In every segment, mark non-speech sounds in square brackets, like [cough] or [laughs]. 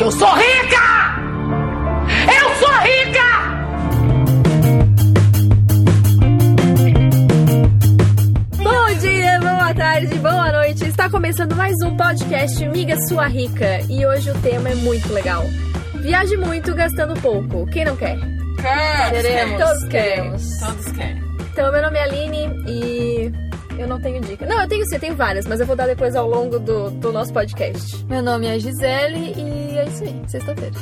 Que eu sou rica! Eu sou rica! Bom dia, boa tarde, boa noite. Está começando mais um podcast Miga Sua Rica e hoje o tema é muito legal. Viaje muito gastando pouco. Quem não quer? Queremos. Todos queremos. Todos querem. Então, meu nome é Aline e eu não tenho dica. Não, eu tenho sim, eu tenho várias, mas eu vou dar depois ao longo do, do nosso podcast. Meu nome é Gisele e é isso aí, sexta-feira.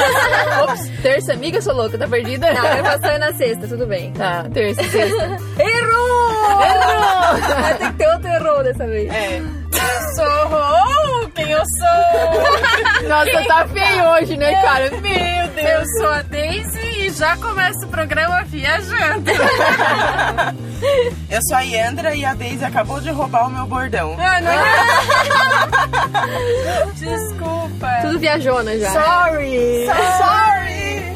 [laughs] Ops, terça, amiga, sou louca, tá perdida? Não, a gravação é na sexta, tudo bem. Tá, terça, sexta. [laughs] Errou! Errou! Vai ter que ter outro errou dessa vez. É. Eu quem eu sou. Nossa, tá feio hoje, né, cara? Meu Deus. Eu sou a Daisy e já começa o programa viajando. Eu sou a Yandra e a Deise acabou de roubar o meu bordão. Ah, não [laughs] Desculpa. Tudo viajona já. Sorry! Sorry!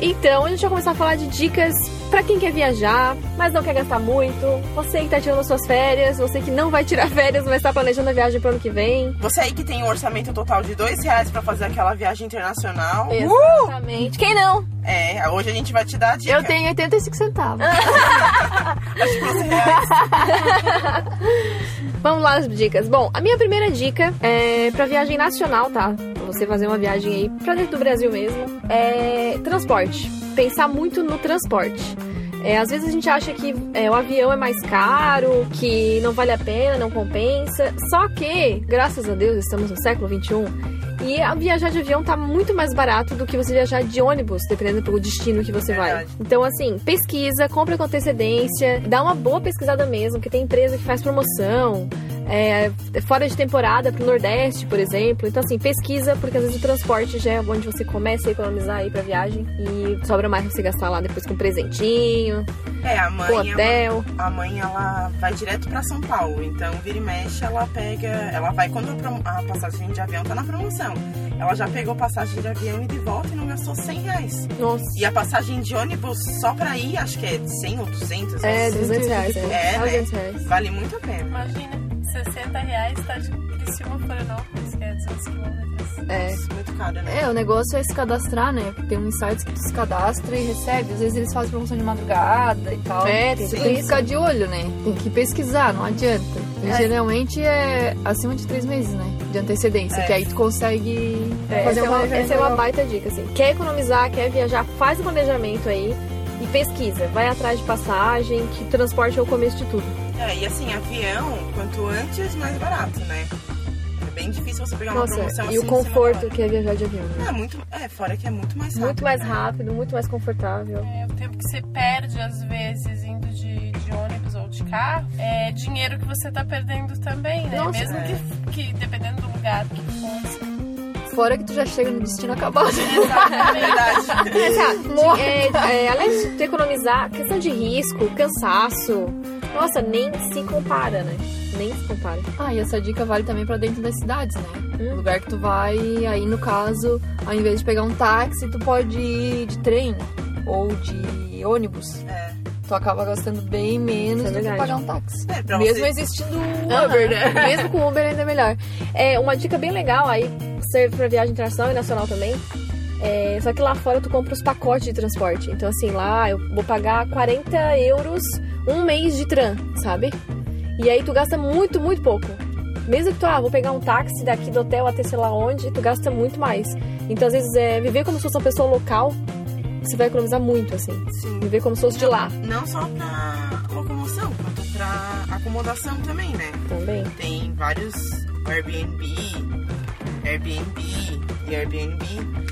Então, a gente vai começar a falar de dicas pra quem quer viajar, mas não quer gastar muito. Você que tá tirando suas férias, você que não vai tirar [laughs] férias, mas tá planejando a viagem pro ano que vem. Você aí que tem um orçamento total de dois reais pra fazer aquela viagem internacional. Exatamente. Quem não? É, hoje a gente vai te dar a dica. Eu tenho 85 centavos. [laughs] Acho que você reais. [laughs] Vamos lá as dicas. Bom, a minha primeira dica é pra viagem nacional, tá? Pra você fazer uma viagem aí pra dentro do Brasil mesmo. É transporte. Pensar muito no transporte. É, às vezes a gente acha que é, o avião é mais caro, que não vale a pena, não compensa. Só que, graças a Deus, estamos no século XXI e a viajar de avião tá muito mais barato do que você viajar de ônibus, dependendo do destino que você vai. Então, assim, pesquisa, compra com antecedência, dá uma boa pesquisada mesmo, que tem empresa que faz promoção. É, fora de temporada pro Nordeste, por exemplo. Então, assim, pesquisa, porque às vezes o transporte já é onde você começa a economizar aí pra viagem e sobra mais pra você gastar lá depois com presentinho, É, a mãe. com hotel. Ela, a mãe, ela vai direto pra São Paulo. Então, vira e mexe, ela pega. Ela vai quando a passagem de avião tá na promoção. Ela já pegou passagem de avião e de volta e não gastou 100 reais. Nossa. E a passagem de ônibus só pra ir, acho que é 100 ou 200. É, assim. 200 reais. É, É, né? 200 reais. Vale muito a pena. Imagina, 60 reais tá de Criciúma, Florianópolis, que é 200 quilômetros. É. Isso, muito caro, né? É, o negócio é se cadastrar, né? Porque tem uns sites que tu se cadastra e recebe. Às vezes eles fazem promoção de madrugada e tal. É, tem tem que ficar de olho, né? Tem que pesquisar, não adianta. E É. geralmente é acima de três meses, né? De antecedência, É. que aí tu consegue É, fazer é uma, essa é uma baita dica, assim. Quer economizar, quer viajar, faz o planejamento aí e pesquisa. Vai atrás de passagem, que transporte é o começo de tudo. É, e assim, avião, quanto antes, mais barato, né? É bem difícil você pegar uma Nossa, promoção assim. e o da conforto que é viajar de avião. né? É, muito, é, fora que é muito mais rápido. Muito mais né? rápido, muito mais confortável. É, o tempo que você perde, às vezes, indo de, de ônibus ou de carro, é dinheiro que você tá perdendo também, né? Nossa, Mesmo é. que, que, dependendo do lugar que fosse. Fora que tu já chega no destino acabado. Verdade. Assim, [laughs] é, é, além de tu economizar, questão de risco, cansaço, nossa, nem se compara, né? Nem se compara. Ah, e essa dica vale também pra dentro das cidades, né? Hum. O lugar que tu vai, aí no caso, ao invés de pegar um táxi, tu pode ir de trem ou de ônibus. É. Tu acaba gastando bem menos é do que pagar um táxi. É, pra Mesmo você... existindo Aham. Uber, né? [laughs] Mesmo com Uber ainda é melhor. É, uma dica bem legal aí, serve pra viagem internacional e nacional também. É, só que lá fora tu compra os pacotes de transporte. Então, assim, lá eu vou pagar 40 euros um mês de tram, sabe? E aí tu gasta muito, muito pouco. Mesmo que tu, ah, vou pegar um táxi daqui do hotel até sei lá onde, tu gasta muito mais. Então, às vezes, é, viver como se fosse uma pessoa local, você vai economizar muito, assim. Sim. Viver como se fosse de lá Não só pra locomoção, quanto pra acomodação também, né? também. Tem vários Airbnb, Airbnb e Airbnb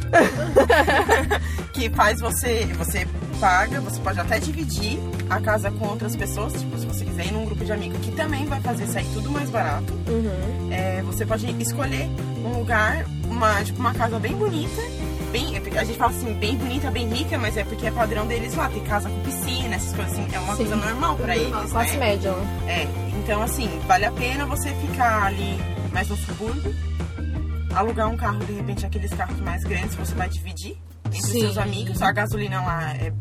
[laughs] que faz você, você paga, você pode até dividir a casa com outras pessoas, tipo, se você quiser ir num grupo de amigos que também vai fazer sair tudo mais barato. Uhum. É, você pode escolher um lugar, uma, tipo, uma casa bem bonita. Bem, é a gente fala assim, bem bonita, bem rica, mas é porque é padrão deles lá. Tem casa com piscina, essas coisas assim. É uma Sim. coisa normal pra eles, Classe né? média, né? É, então assim, vale a pena você ficar ali mais no subúrbio, alugar um carro, de repente aqueles carros mais grandes você vai dividir entre Sim. seus amigos. A gasolina lá, é,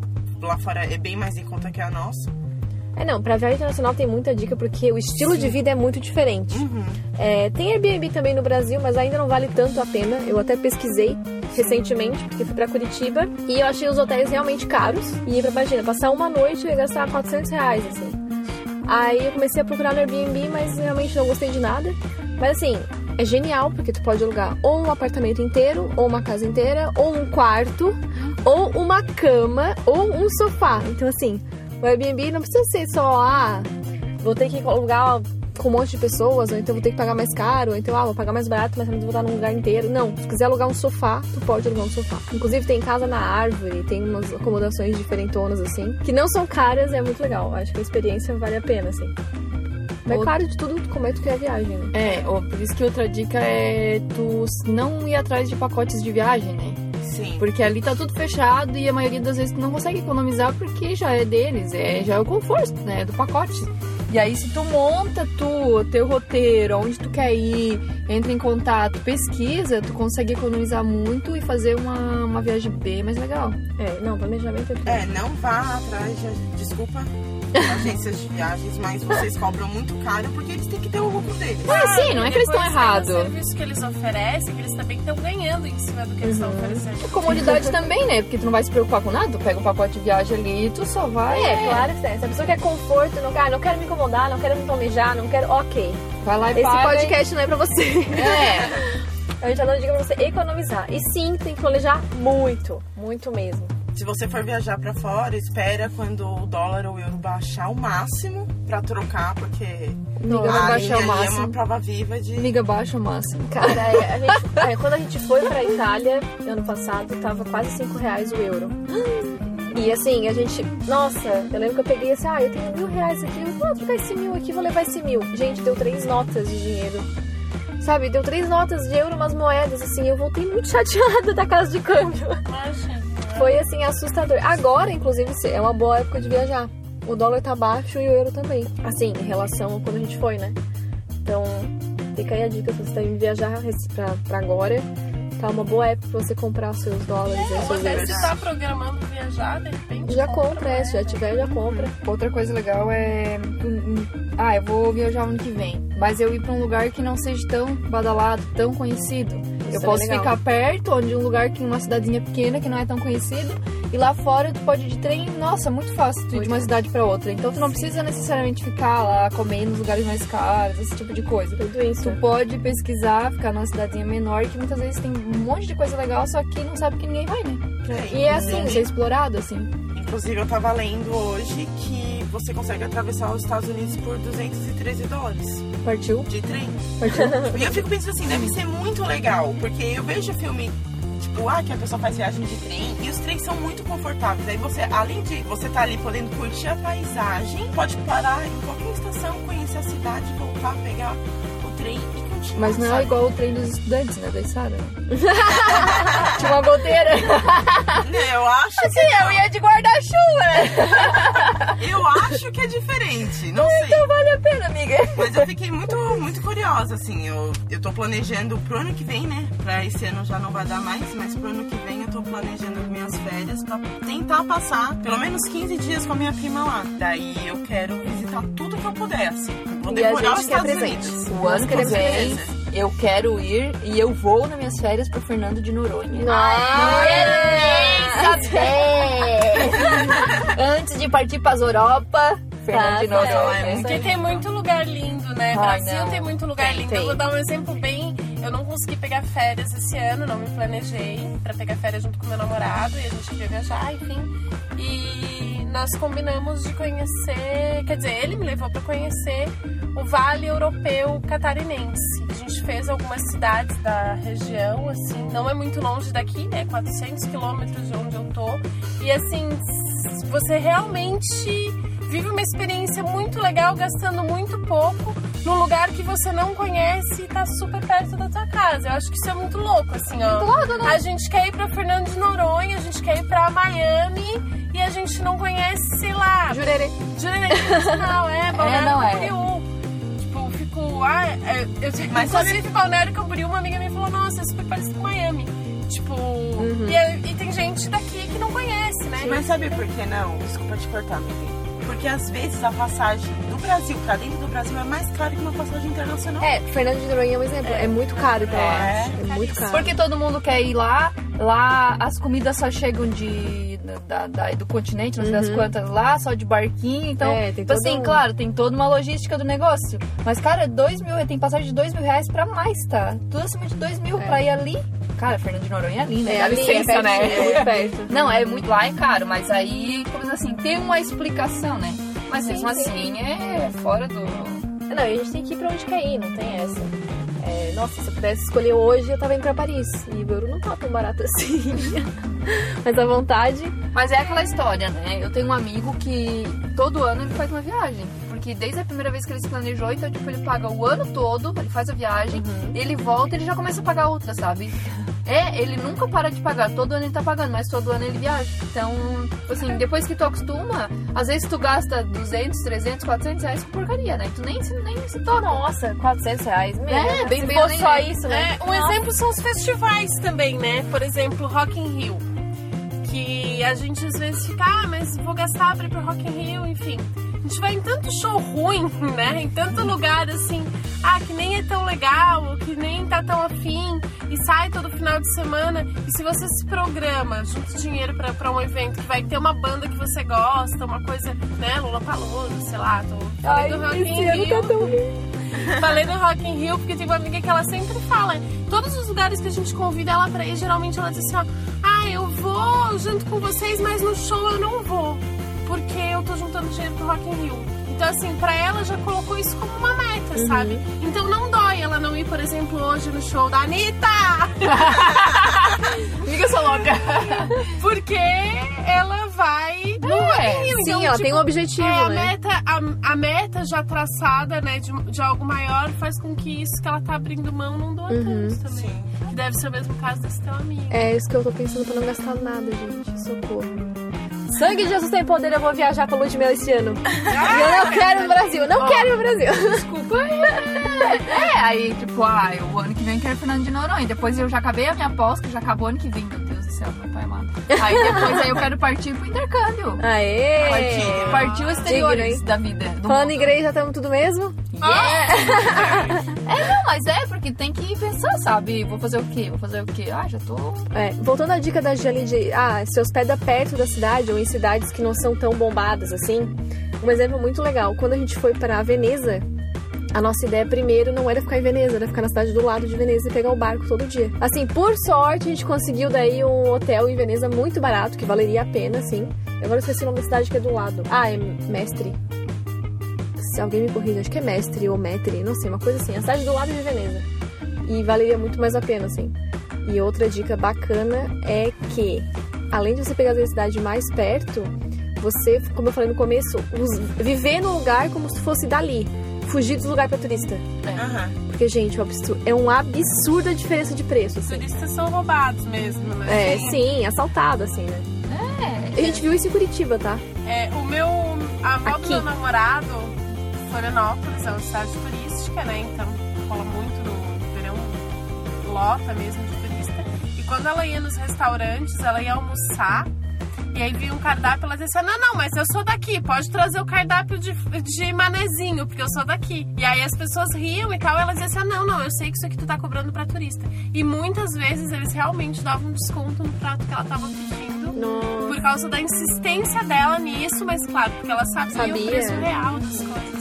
lá fora é bem mais em conta que a nossa. É, não, pra viagem internacional tem muita dica porque o estilo de vida é muito diferente. Uhum. É, tem Airbnb também no Brasil, mas ainda não vale tanto a pena. Eu até pesquisei recentemente, porque fui pra Curitiba e eu achei os hotéis realmente caros. E pra imagina, passar uma noite ia gastar 400 reais, assim. Aí eu comecei a procurar no Airbnb, mas realmente não gostei de nada. Mas assim, é genial porque tu pode alugar ou um apartamento inteiro, ou uma casa inteira, ou um quarto, ou uma cama, ou um sofá. Então assim, o Airbnb não precisa ser só, ah, vou ter que alugar com um monte de pessoas, ou então vou ter que pagar mais caro, ou então, ah, vou pagar mais barato, mas vou estar num lugar inteiro. Não, se quiser alugar um sofá, tu pode alugar um sofá. Inclusive tem casa na árvore, tem umas acomodações diferentonas, assim, que não são caras, é muito legal. Acho que a experiência vale a pena, assim. Mas é Outra- claro de tudo, como é que tu quer a viagem, né? É, ó, por isso que outra dica é tu não ir atrás de pacotes de viagem, né? Sim. Porque ali tá tudo fechado e a maioria das vezes tu não consegue economizar porque já é deles, é, já é o conforto, né? Do pacote. E aí se tu monta tu, teu roteiro, onde tu quer ir, entra em contato, pesquisa, tu consegue economizar muito e fazer uma, uma viagem bem mais legal. É, não, planejamento é tudo. É, não vá atrás de. Desculpa, agências de viagens, mas vocês cobram muito caro porque eles têm que ter o lucro deles. Ah, sim, não é que eles estão errados. O serviço que eles oferecem, que eles também estão ganhando em cima do que eles estão oferecendo. Comodidade também, né? Porque tu não vai se preocupar com nada, tu pega um pacote de viagem ali e tu só vai. É, claro que tem. Se a pessoa quer conforto, não quer, ah, não quero me incomodar, não quero me planejar, não quero. Ok. Vai lá e Esse paga. podcast não é pra você. É. A gente tá dando dica pra você economizar. E sim, tem que planejar muito. Muito mesmo. Se você for viajar pra fora, espera quando o dólar ou o euro baixar ao máximo pra trocar, porque Amiga, vai a baixar o ali é uma máximo. prova viva de. Amiga, baixa o máximo. Cara, é, a gente- é, quando a gente foi pra Itália, ano passado, tava quase 5 reais o euro. E assim, a gente. Nossa, eu lembro que eu peguei assim, ah, eu tenho mil reais aqui, eu vou trocar esse mil aqui, vou levar esse mil. Gente, deu três notas de dinheiro. Sabe, deu três notas de euro, umas moedas, assim, eu voltei muito [laughs] chateada da casa de câmbio. Imagina. Foi assim, assustador. Agora, inclusive, é uma boa época de viajar. O dólar tá baixo e o euro também. Assim, em relação a quando a gente foi, né? Então, fica aí a dica se você tá indo viajar pra, pra agora. Tá uma boa época pra você comprar seus dólares seus Você euros. se tá programando viajar, de repente. Já compra, é, se já tiver, já compra. Outra coisa legal é. Ah, eu vou viajar ano que vem. Mas eu ir pra um lugar que não seja tão badalado, tão conhecido. Eu é posso ficar perto, onde um lugar que uma cidadezinha pequena, que não é tão conhecido. E lá fora tu pode ir de trem, nossa, muito fácil tu ir de uma cidade pra outra. Então tu não precisa necessariamente ficar lá comendo nos lugares mais caros, esse tipo de coisa. Tudo isso. Tu pode pesquisar, ficar numa cidadezinha menor, que muitas vezes tem um monte de coisa legal, só que não sabe que ninguém vai, né? É, E é assim, inclusive- ser explorado, assim. Inclusive, eu tava lendo hoje que você consegue atravessar os Estados Unidos por 213 dólares Partiu? de trem. Partiu. E eu fico pensando assim, deve ser muito legal, porque eu vejo filme, tipo, ah, que a pessoa faz viagem de trem, e os trens são muito confortáveis. Aí você, além de você tá ali podendo curtir a paisagem, pode parar em qualquer estação, conhecer a cidade, voltar, pegar o trem e. Mas não é igual o trem dos estudantes, né? Da Sara. [laughs] Tinha uma goteira. Eu acho que Sim, eu ia de guarda-chuva, né? eu acho que é diferente, não sei. Então vale a pena, amiga. Mas eu fiquei muito, muito curiosa, assim. Eu, eu tô planejando pro ano que vem, né? Pra esse ano já não vai dar mais, mas pro ano que vem eu tô planejando as minhas férias pra tentar passar pelo menos 15 dias com a minha prima lá. Daí eu quero visitar tudo que eu puder, assim. Vou E a gente quer presente. Unidos. O ano que queremos vem, presente. eu quero ir e eu vou nas minhas férias pro Fernando de Noronha. Nem saber! Antes de partir pras Europa, Fernando de Tá, tá. Noronha. Porque tem muito lugar lindo, né? Ai, Brasil não. tem muito lugar lindo. tem. Eu vou dar um exemplo bem. Eu não consegui pegar férias esse ano, não me planejei pra pegar férias junto com meu namorado e a gente queria viajar, enfim. E nós combinamos de conhecer, quer dizer, ele me levou pra conhecer o Vale Europeu Catarinense. A gente fez algumas cidades da região, assim, não é muito longe daqui, né? 400 quilômetros de onde eu tô. E assim, você realmente vive uma experiência muito legal gastando muito pouco num lugar que você não conhece e tá super perto da tua casa. Eu acho que isso é muito louco, assim, ó. A gente quer ir pra Fernando de Noronha, a gente quer ir pra Miami e a gente não conhece, sei lá, Jurerê. Jurerê Internacional, [laughs] é, Balneário não é. Camboriú. Tipo, fico, ah, é, eu, Mas inclusive Balneário Camboriú, uma amiga me falou, nossa, é super parecido com Miami. Tipo, Uhum. e, é- e tem gente daqui que não conhece, né? Mas sabe por que não? Desculpa te cortar, amiga. Porque às vezes a passagem do Brasil pra dentro do Brasil é mais cara que uma passagem internacional. É, Fernando de Noronha é um exemplo. É, muito caro pra lá. É. É, muito caro. Porque todo mundo quer ir lá, lá as comidas só chegam de da, da- do continente, não sei das quantas lá, só de barquinho. Então, É, tem tipo assim, um- claro, tem toda uma logística do negócio. Mas, cara, dois mil, tem passagem de dois mil reais pra mais, tá? Tudo acima de dois mil pra ir ali. Cara, Fernando de Noronha é ali, né? É Dá ali, licença, é né? pertinho, é muito perto. [laughs] Não, é muito lá, é caro, mas aí, como assim, tem uma explicação, né? Mas Sim, mesmo sim. assim, é fora do. Não, e a gente tem que ir pra onde quer ir, não tem essa. Nossa, se eu pudesse escolher hoje, eu tava indo pra Paris. E o euro não tá tão barato assim. [laughs] Mas a vontade. Mas é aquela história, né? Eu tenho um amigo que todo ano ele faz uma viagem. Porque desde a primeira vez que ele se planejou, então, tipo, ele paga o ano todo, ele faz a viagem, ele volta ele já começa a pagar outra, sabe? É, ele nunca para de pagar. Todo ano ele tá pagando, mas todo ano ele viaja. Então, assim, depois que tu acostuma, às vezes tu gasta 200, 300, 400 reais com porcaria, né? Tu nem, se- nem se toca. Nossa, 400 reais. Meu, É, bem- se bem fosse além só isso, né? É, um exemplo são os festivais também, né? Por exemplo, Rock in Rio. Que a gente às vezes fica, ah, mas vou gastar pra ir pro Rock in Rio, enfim. A gente vai em tanto show ruim, [laughs] né? Em tanto lugar assim, ah, que nem é tão legal, que nem tá tão afim, e sai todo final de semana. E se você se programa, junta dinheiro pra, pra um evento que vai ter uma banda que você gosta, uma coisa, né? Lula Palusa, sei lá, tô falei do Rock in Rio. tá tão. [laughs] Falei do Rock in Rio porque tem uma amiga que ela sempre fala. Todos os lugares que a gente convida ela pra ir, geralmente ela diz assim, ó, ah, eu vou junto com vocês, mas no show eu não vou. Porque eu tô juntando dinheiro pro Rock in Rio. Então, assim, pra ela já colocou isso como uma meta, sabe? Então não dói ela não ir, por exemplo, hoje no show da Anitta! [laughs] Amiga, sou louca. Porque ela vai É, in Rio. Sim, Então, ela tipo, tem um objetivo, É, a né? meta, a, a meta já traçada, né, de, de algo maior, faz com que isso que ela tá abrindo mão não doa Uhum. tanto também. Sim. Deve ser o mesmo caso desse teu amigo. É isso que eu tô pensando pra não gastar nada, gente. Socorro. Sangue de Jesus tem poder, eu vou viajar pra Ludmilla esse ano. e eu não quero ir no Brasil, não quero no Brasil. Desculpa. É, aí, tipo, ah, eu, o ano que vem eu quero Fernando de Noronha. Depois eu já acabei a minha pós, que já acabou ano que vem, meu Deus do céu, meu pai amado. Aí depois aí eu quero partir pro intercâmbio. Aê! Partiu. Partiu exteriores Digno, da vida. Do Falando mundo. em igreja, estamos tudo mesmo? [laughs] Não, mas é, porque tem que pensar, sabe? Vou fazer o quê? Vou fazer o quê? Ah, já tô. É, voltando à dica da Jali de ah, se hospeda perto da cidade ou em cidades que não são tão bombadas assim. Um exemplo muito legal, quando a gente foi pra Veneza, a nossa ideia primeiro não era ficar em Veneza, era ficar na cidade do lado de Veneza e pegar o barco todo dia. Assim, por sorte, a gente conseguiu daí um hotel em Veneza muito barato, que valeria a pena, assim. Eu agora esqueci o nome da cidade que é do lado. Ah, é Mestre. Se alguém me corrija, acho que é Mestre ou Metri, não sei, uma coisa assim. A cidade do lado de Veneza. E valeria muito mais a pena, assim. E outra dica bacana é que, além de você pegar a cidade mais perto, você, como eu falei no começo, viver no lugar como se fosse dali. Fugir dos lugares para turista. Aham. Porque, gente, é um absurdo a diferença de preço, Os assim. turistas são roubados mesmo, né? É, sim, assaltado, assim, né? É. A gente viu isso em Curitiba, tá? É, o meu. A avó Aqui. do meu namorado, Florianópolis, é uma cidade turística, né? Então rola muito no verão, lota mesmo de turista. E quando ela ia nos restaurantes, ela ia almoçar. E aí via um cardápio, ela dizia assim, não, não, mas eu sou daqui, pode trazer o cardápio de, de manezinho, porque eu sou daqui. E aí as pessoas riam e tal, e ela dizia assim, não, não, eu sei que isso aqui tu tá cobrando pra turista. E muitas vezes eles realmente davam desconto no prato que ela tava pedindo Nossa. por causa da insistência dela nisso, mas claro, porque ela sabia, Sabia. o preço real das coisas?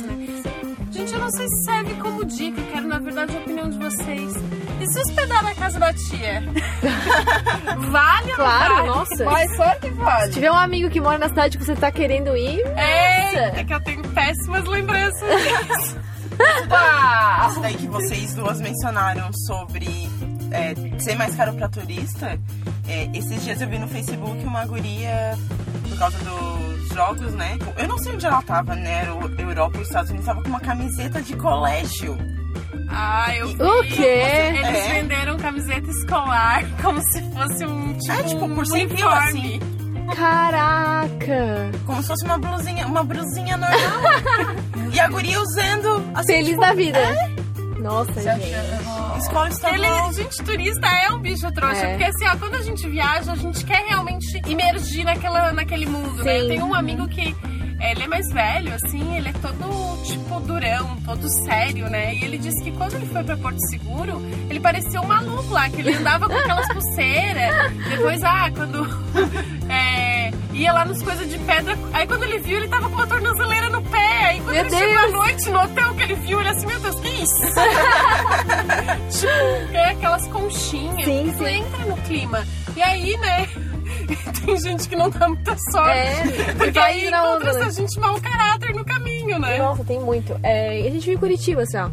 Gente, eu não sei se serve como dica, eu quero na verdade a opinião de vocês. E se hospedar na casa da tia? [laughs] vale ou não Claro, vale? nossa. Mas claro que Se vale. tiver um amigo que mora na cidade que você tá querendo ir, É, é que eu tenho péssimas lembranças disso. [laughs] Opa! Isso daí que vocês duas mencionaram sobre é, ser mais caro pra turista. é, esses dias eu vi no Facebook uma guria, por causa dos jogos, né? Eu não sei onde ela tava, né? Era o- Europa ou Estados Unidos, tava com uma camiseta de colégio. Ah, eu vi. O quê? Eles É. venderam camiseta escolar [laughs] como se fosse um tipo, É, tipo, por um 100 pila, uniforme. caraca! Como se fosse uma blusinha, uma blusinha normal. [laughs] e a guria usando assim, Feliz tipo, da vida. Nossa, Você gente. escola estadual. Ele, gente, turista é um bicho trouxa. É. Porque assim, ó, quando a gente viaja, a gente quer realmente imergir naquela, naquele mundo, né? Sim. Eu tenho um amigo que ele é mais velho, assim, ele é todo, tipo, durão, todo sério, né? E ele disse que quando ele foi pra Porto Seguro, ele parecia um maluco lá, que ele andava com aquelas pulseiras. Depois, ah, quando é, [laughs] ia lá nas coisas de pedra, aí quando ele viu, ele tava com uma tornozeleira no pé. Aí quando Meu ele chegou à Deus! noite no hotel que ele viu, ele assim, meu Deus, que isso? [laughs] tipo, é aquelas conchinhas. Sim, sim. entra no clima. E aí, né? [laughs] Tem gente que não dá muita sorte. É, porque aí encontra essa gente mau caráter no caminho, né? Nossa, tem muito. É, e a gente viu em Curitiba, assim, ó.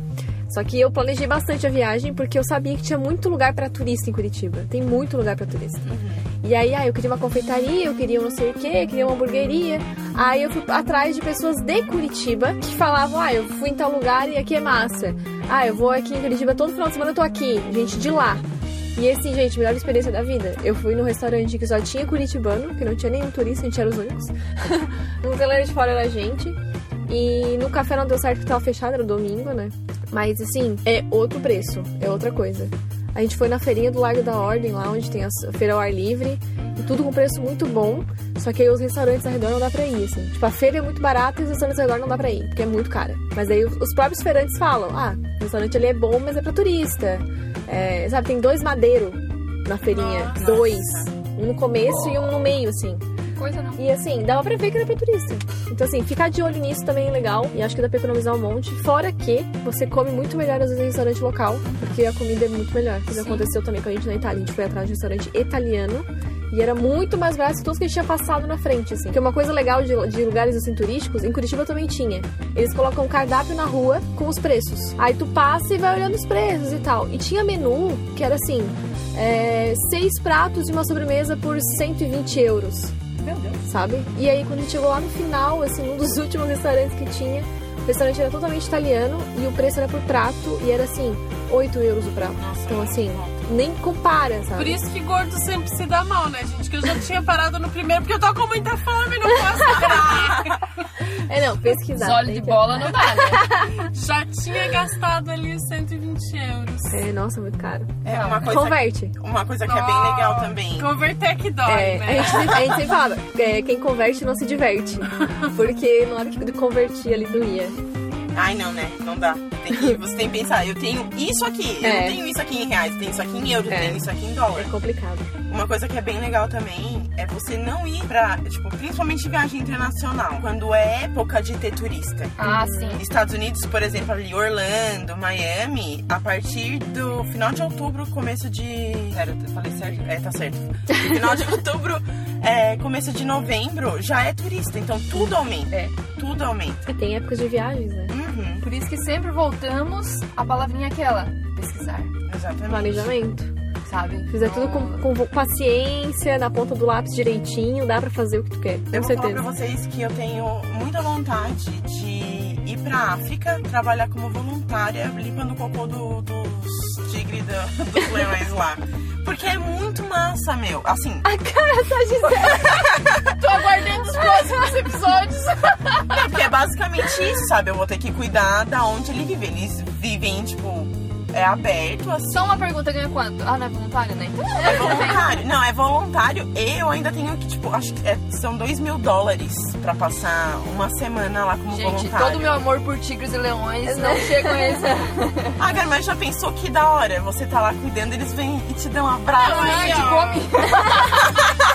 Só que eu planejei bastante a viagem porque eu sabia que tinha muito lugar pra turista em Curitiba. Tem muito lugar pra turista. E aí, ah, eu queria uma confeitaria, eu queria um não sei o quê, queria uma hamburgueria. Aí eu fui atrás de pessoas de Curitiba que falavam, ah, eu fui em tal lugar e aqui é massa. Ah, eu vou aqui em Curitiba todo final de semana, eu tô aqui. Gente de lá. E assim, gente, melhor experiência da vida. Eu fui num restaurante que só tinha curitibano, que não tinha nenhum turista, a gente era os únicos. [laughs] no galera de fora era a gente. E no café não deu certo porque tava fechado, era domingo, né? Mas assim, é outro preço, é outra coisa. A gente foi na feirinha do Largo da Ordem, lá onde tem a feira ao ar livre, e tudo com preço muito bom. Só que aí os restaurantes ao redor não dá pra ir, assim. Tipo, a feira é muito barata e os restaurantes ao redor não dá pra ir, porque é muito cara. Mas aí os os próprios feirantes falam: ah, o restaurante ali é bom, mas é pra turista. É, sabe, tem dois madeiros na feirinha. Nossa. Dois. Um no começo e um no meio, assim. Coisa não. E assim, dava pra ver que era pra turista. Então, assim, ficar de olho nisso também é legal. E acho que dá pra economizar um monte. Fora que você come muito melhor às vezes em restaurante local, porque a comida é muito melhor. Isso aconteceu também com a gente na Itália. A gente foi atrás de um restaurante italiano. E era muito mais barato que todos que a gente tinha passado na frente, assim. Porque uma coisa legal de, de lugares assim turísticos, em Curitiba também tinha. Eles colocam um cardápio na rua com os preços. Aí tu passa e vai olhando os preços e tal. E tinha menu que era assim: é, seis pratos e uma sobremesa por 120 euros Meu Deus. sabe? E aí quando a gente chegou lá no final, assim, um dos [laughs] últimos restaurantes que tinha, o restaurante era totalmente italiano e o preço era por prato e era assim, 8 euros o prato. Nossa, então é assim, alto. Nem compara, Por sabe? isso que gordo sempre se dá mal, né, gente? Que eu já tinha parado no primeiro porque eu tô com muita fome, não posso parar. [laughs] É não, pesquisar. Os olhos de que- bola não dá, né? [laughs] já tinha gastado ali os 120 euros. É, nossa, muito caro. É uma coisa, Converte. uma coisa que é bem legal também. Converter que dói, É, né? a, gente, sempre- a gente sempre fala, é, quem converte não se diverte. [laughs] Porque na hora que convertir ali doía. Ai, não, né? Não dá. Tem que- você tem que pensar, eu tenho isso aqui, eu É. não tenho isso aqui em reais, eu tenho isso aqui em euros, eu É. tenho isso aqui em dólar. É complicado. Uma coisa que é bem legal também é você não ir pra, tipo, principalmente viagem internacional, quando é época de ter turista. Ah, sim. Estados Unidos, por exemplo, ali Orlando, Miami, a partir do final de outubro, começo de. Sério, eu falei certo? É, tá certo. Final de [laughs] outubro, é, começo de novembro, já é turista. Então tudo aumenta. É. Tudo aumenta. E tem épocas de viagens, né? Uhum, Por isso que sempre voltamos a palavrinha aquela, pesquisar, exatamente. Planejamento. sabe? Fizer Então, tudo com, com paciência, na ponta do lápis direitinho, dá pra fazer o que tu quer. Com Eu vou falar certeza. pra vocês que eu tenho muita vontade de ir pra África, trabalhar como voluntária, limpando o cocô do- dos tigres da- dos leões lá. Porque é muito massa, meu. Assim, A cara da Gisele. [laughs] basicamente isso, sabe? Eu vou ter que cuidar da onde ele vive. Eles vivem, tipo, é aberto, assim. Só uma pergunta, ganha quanto? Ah, não é voluntário, né? Então, É voluntário. Não, é voluntário. E eu ainda tenho que, tipo, acho que é- são dois mil dólares pra passar uma semana lá como Gente, voluntário. todo o meu amor por tigres e leões não chega a esse. [laughs] Ah, cara, mas já pensou que da hora? Você tá lá cuidando, eles vêm e te dão um abraço. Ai, assim, ó.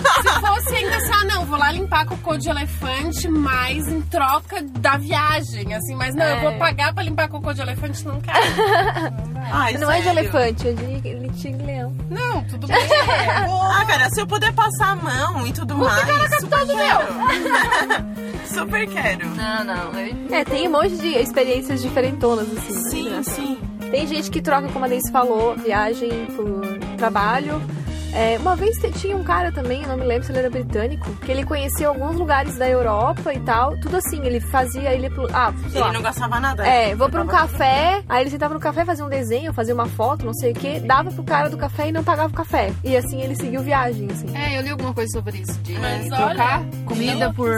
[laughs] fosse ainda assim, ah, não, vou lá limpar cocô de elefante, mas em troca da viagem, assim, mas não, eu É. vou pagar pra limpar cocô de elefante, não quero. [laughs] Não dá. Ai, Não é de elefante, é de, tigre leão. Não, tudo [laughs] bem. Ah, cara, se eu puder passar a mão e tudo mais, super quero. [laughs] super quero. Não, não. eu- É, tem um monte de experiências diferentonas, assim. né? Sim, Engraçado. sim. Tem gente que troca, como a Denise falou, viagem por trabalho. É, uma vez te- tinha um cara também, eu não me lembro se ele era britânico, que ele conhecia alguns lugares da Europa e tal. Tudo assim, ele fazia, ele... pro- Ah, lá. Ele não gastava nada. É, vou pra um café, aí ele sentava no café, fazia um desenho, fazia uma foto, não sei o que, dava pro cara do café e não pagava o café. E assim ele seguiu viagem, assim. É, eu li alguma coisa sobre isso. De Mas trocar olha, comida por.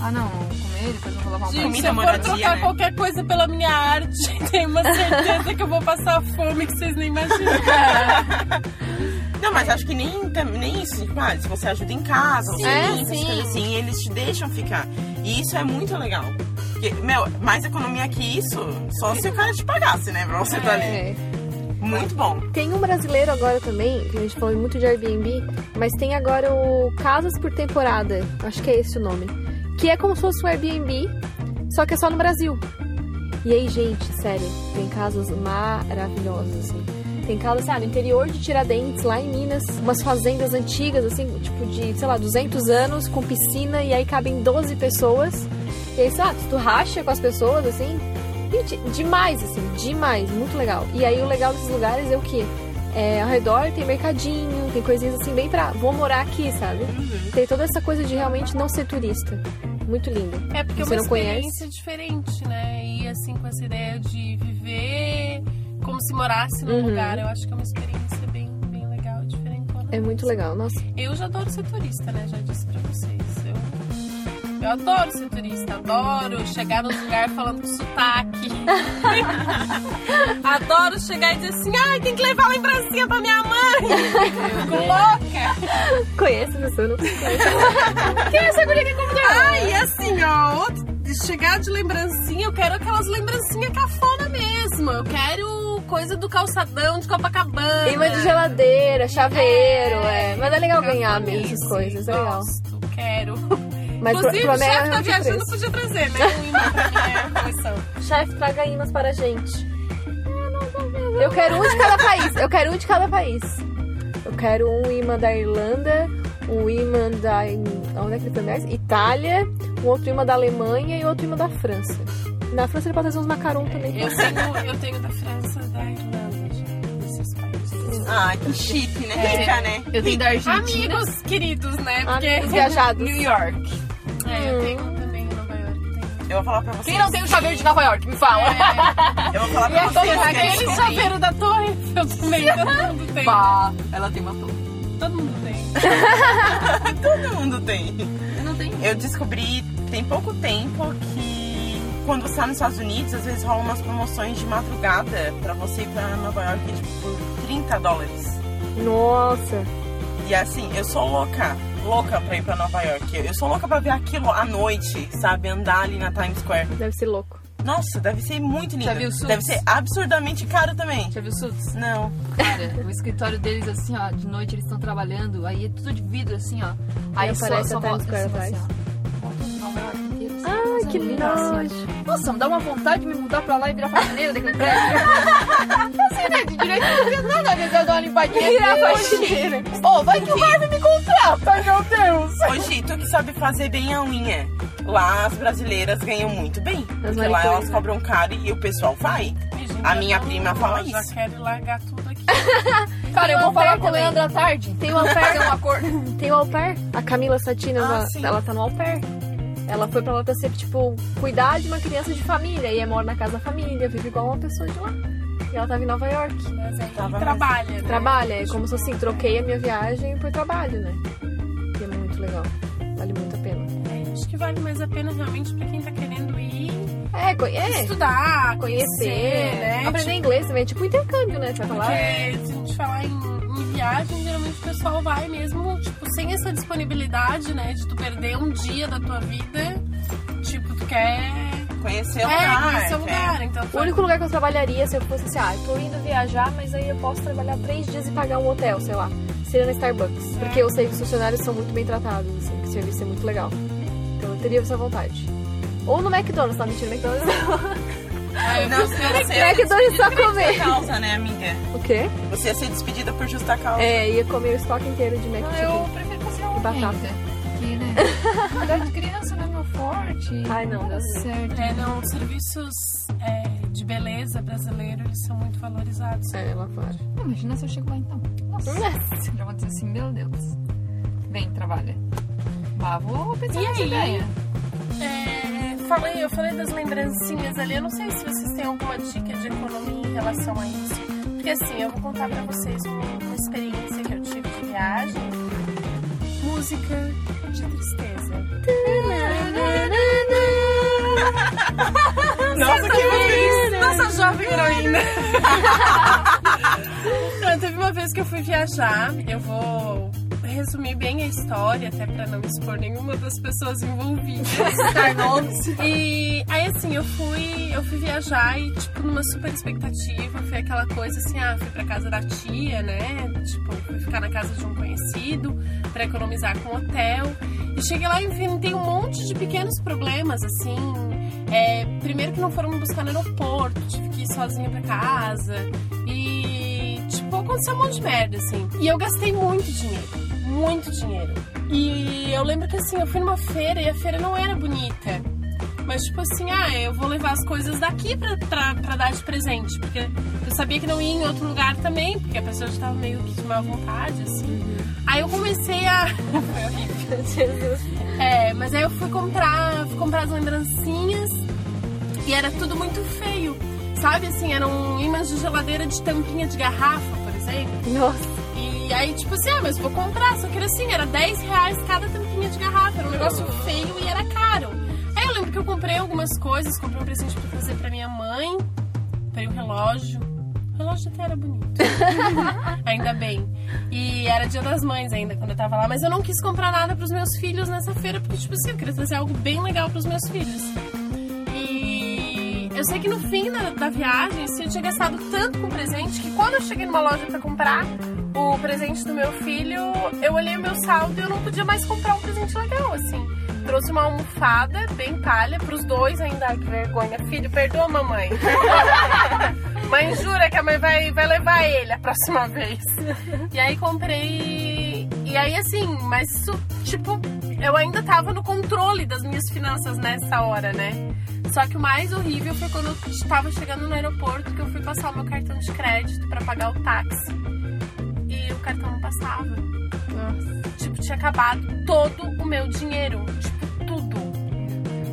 Ah, não, comer, depois eu vou lavar uma Gente, Comida, se eu for moradia, trocar né? qualquer coisa pela minha arte, [laughs] tenho uma certeza que eu vou passar fome que vocês nem imaginam. [laughs] Não, mas acho que nem, nem isso. Tipo, ah, se você ajuda em casa, você É, limpa, sim. coisas assim, eles te deixam ficar. E isso é muito legal. Porque, meu, mais economia que isso, só se o cara te pagasse, né? Pra você estar ali. É. Muito bom. Tem um brasileiro agora também, que a gente falou muito de Airbnb, mas tem agora o Casas por Temporada, acho que é esse o nome. Que é como se fosse um Airbnb, só que é só no Brasil. E aí, gente, sério, tem casas maravilhosas, assim. Tem casas, sabe, no interior de Tiradentes, lá em Minas, umas fazendas antigas, assim, tipo de, sei lá, 200 anos, com piscina, e aí cabem 12 pessoas. E aí, sabe, tu racha com as pessoas, assim, demais, assim, demais, muito legal. E aí o legal desses lugares é o quê? É, ao redor tem mercadinho, tem coisinhas assim bem pra. Vou morar aqui, sabe? Tem toda essa coisa de realmente não ser turista. Muito lindo. É porque é Você uma não conhece? experiência diferente, né? E assim, com essa ideia de viver como se morasse num Uhum. lugar, eu acho que é uma experiência bem, bem legal, diferente. É muito legal, nossa. Eu já adoro ser turista, né? Já disse pra vocês. Eu, eu adoro ser turista, adoro chegar num lugar falando com sotaque. [laughs] adoro chegar e dizer assim, ai, tem que levar lembrancinha pra minha mãe. [laughs] Fico louca. Conhece essa pessoa, não conheço. [laughs] Quem é essa guria que convidou? Ai, e assim, ó, outro- chegar de lembrancinha, eu quero aquelas lembrancinhas cafona mesmo. Eu quero coisa do calçadão de Copacabana. Imã de geladeira, chaveiro, é. Mas é legal ganhar mesmo essas coisas, é legal. Gosto, quero. [laughs] Mas pro, Inclusive, pro o chefe tá realmente viajando, podia trazer, né? Um imã pra minha coleção. [laughs] Chefe, traga imãs para a gente. Eu quero um de cada país. Eu quero um de cada país. Eu quero um imã da Irlanda, um imã da. Onde é que ele foi mais? Itália, um outro imã da Alemanha e outro imã da França. Na França ele pode trazer uns macarons também. Eu tenho, eu tenho da França, da Irlanda, desses países. Ah, que chique, né? É. Rica, né? Eu tenho da Argentina. Amigos queridos, né? Porque Amigos viajados. New York. É, eu tenho também em Nova York. Tenho. Eu vou falar pra vocês. Quem não tem o chaveiro de Nova York? Me fala. Eu vou falar E pra vocês. aquele, chaveiro da torre, eu também, todo mundo tem. Ela tem uma torre. Todo mundo tem. [laughs] Todo mundo tem. Eu não tenho. Eu descobri tem pouco tempo que quando você tá nos Estados Unidos, às vezes rolam umas promoções de madrugada pra você ir pra Nova York tipo, por 30 dólares. Nossa. E assim, eu sou louca, louca pra ir pra Nova York. Eu sou louca pra ver aquilo à noite, sabe? Andar ali na Times Square. Deve ser louco. Nossa, deve ser muito lindo. Já viu Suits? Deve ser absurdamente caro também. Já viu Suits? Não. Cara, o escritório deles, assim, ó, de noite eles estão trabalhando, aí é tudo de vidro, assim, ó. Aí aparece a Times volta Square assim, atrás. assim, assim, Ai, coisa que linda, assim. Nossa, me dá uma vontade de me mudar pra lá e virar faxineira daquele prédio. [laughs] assim, né? De direito não fazia nada, às vezes eu dou uma limpadinha. Virar assim, faxineira. Ô, vai que o Harvey me contrata, meu Deus. Hoje, tu que sabe fazer bem a unha. Lá as brasileiras ganham muito bem. porque lá elas cobram caro e o pessoal vai. A minha não- prima fala eu Já isso. quero largar tudo aqui. [laughs] Cara, eu vou falar com o também. Leandro à tarde. Tem o au pair, um acordo. [laughs] tem o au pair. A Camila Satina, Ah, ela, sim. ela tá no au pair. Ela foi pra lá pra ser, tipo, cuidar de uma criança de família. E aí mora na casa da família, vive igual uma pessoa de lá. E ela tava em Nova York. Mas aí Tava trabalha, né? Trabalha, é como se assim, troquei a minha viagem por trabalho, né? E é muito legal. Vale muito a pena. É, acho que vale mais a pena realmente pra quem tá querendo ir É, co- é estudar, conhecer, conhecer, né? aprender inglês também. É tipo intercâmbio, né? Você vai falar. Porque se a gente falar em, em viagem, geralmente o pessoal vai mesmo, tipo, sem essa disponibilidade, né? De tu perder um dia da tua vida. Tipo, tu quer. Conhecer o é, lugar. conhecer o quer- lugar. Então, O único lugar que eu trabalharia se eu fosse assim, ah, eu tô indo viajar, mas aí eu posso trabalhar três dias e pagar um hotel, sei lá. Seria na Starbucks. Porque eu sei que os funcionários são muito bem tratados, assim, que o serviço é muito legal. Então eu teria essa vontade. Ou no McDonald's, tá mentindo? McDonald's não. Não, você ia ser McDonald's só por comer. justa causa, né, amiga? O quê? Você ia ser despedida por justa causa. É, ia comer o estoque inteiro de Ah, Chicken. eu prefiro fazer um batata. Que, né? [laughs] Cuidar de criança não é meu forte. Ai, não, dá Deus me certo. É, não, os serviços é, de beleza brasileiro, eles são muito valorizados. É, lá fora. Não, imagina se eu chego lá então. Nossa, Nossa. já vou dizer assim, meu Deus. Vem, trabalha. Mas vou pensar E nessa aí? ideia. É, falei, eu falei das lembrancinhas ali, eu não sei se vocês têm alguma dica de economia em relação a isso. Porque assim, eu vou contar pra vocês uma, uma experiência que eu tive de viagem. Música de tristeza. [laughs] Nossa, que Nossa jovem heroína. [laughs] Teve última vez que eu fui viajar, eu vou resumir bem a história, até pra não expor nenhuma das pessoas envolvidas. [laughs] e aí assim, eu fui, eu fui viajar e, tipo, numa super expectativa, foi aquela coisa assim, ah, fui pra casa da tia, né? Tipo, fui ficar na casa de um conhecido pra economizar com hotel. E cheguei lá e enfrentei um monte de pequenos problemas, assim. É, primeiro que não foram me buscar no aeroporto, tive que ir sozinha pra casa. E, tipo, aconteceu um monte de merda, assim. E eu gastei muito dinheiro muito dinheiro. E eu lembro que assim, eu fui numa feira e a feira não era bonita. Mas tipo assim, ah, eu vou levar as coisas daqui pra, pra, pra dar de presente. Porque eu sabia que não ia em outro lugar também, porque a pessoa já tava meio que de má vontade, assim. Aí eu comecei a. [laughs] Foi horrível. Jesus. É, mas aí eu fui comprar, fui comprar as lembrancinhas e era tudo muito feio. Sabe assim, eram imãs de geladeira de tampinha de garrafa, por exemplo. Nossa. E aí, tipo assim, ah, mas vou comprar. Só que era assim, era 10 reais cada tampinha de garrafa. Era um negócio feio e era caro. Aí eu lembro que eu comprei algumas coisas. Comprei um presente pra fazer pra minha mãe. Comprei um relógio. O relógio até era bonito. [laughs] ainda bem. E era dia das mães ainda, quando eu tava lá. Mas eu não quis comprar nada pros meus filhos nessa feira. Porque, tipo assim, eu queria trazer algo bem legal pros meus filhos. Eu sei que no fim da, da viagem, assim, eu tinha gastado tanto com presente que quando eu cheguei numa loja pra comprar o presente do meu filho, eu olhei o meu saldo e eu não podia mais comprar um presente legal, assim. Trouxe uma almofada bem palha pros dois ainda. Ai, que vergonha. Filho, perdoa a mamãe. [laughs] mãe jura que a mãe vai, vai levar ele a próxima vez. E aí comprei. E aí, assim, mas tipo, eu ainda tava no controle das minhas finanças nessa hora, né? Só que o mais horrível foi quando eu estava chegando no aeroporto que eu fui passar o meu cartão de crédito para pagar o táxi e o cartão não passava. Nossa. Tipo, tinha acabado todo o meu dinheiro. Tipo, tudo.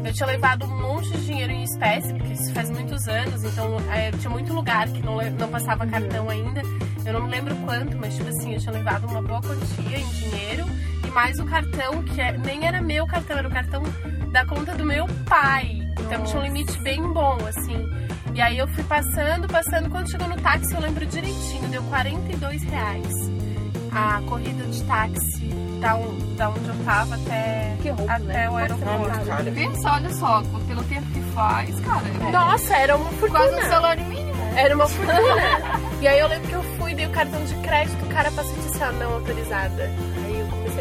Eu tinha levado um monte de dinheiro em espécie, porque isso faz muitos anos, então é, tinha muito lugar que não, não passava cartão ainda. Eu não me lembro quanto, mas tipo assim, eu tinha levado uma boa quantia em dinheiro e mais o cartão, que é, nem era meu cartão, era o cartão da conta do meu pai. Então tinha um limite bem bom, assim. E aí eu fui passando, passando. Quando chegou no táxi, eu lembro direitinho, deu 42 reais. A corrida de táxi da, da onde eu tava até, roubo, até né? o aeroporto. Pensa, olha só, pelo tempo que faz, cara. É. Nossa, era uma fortuna. Quase um salário mínimo. Era uma fortuna. e aí eu lembro que eu fui, dei o cartão de crédito, o cara passou e disse, ah, não autorizada. Aí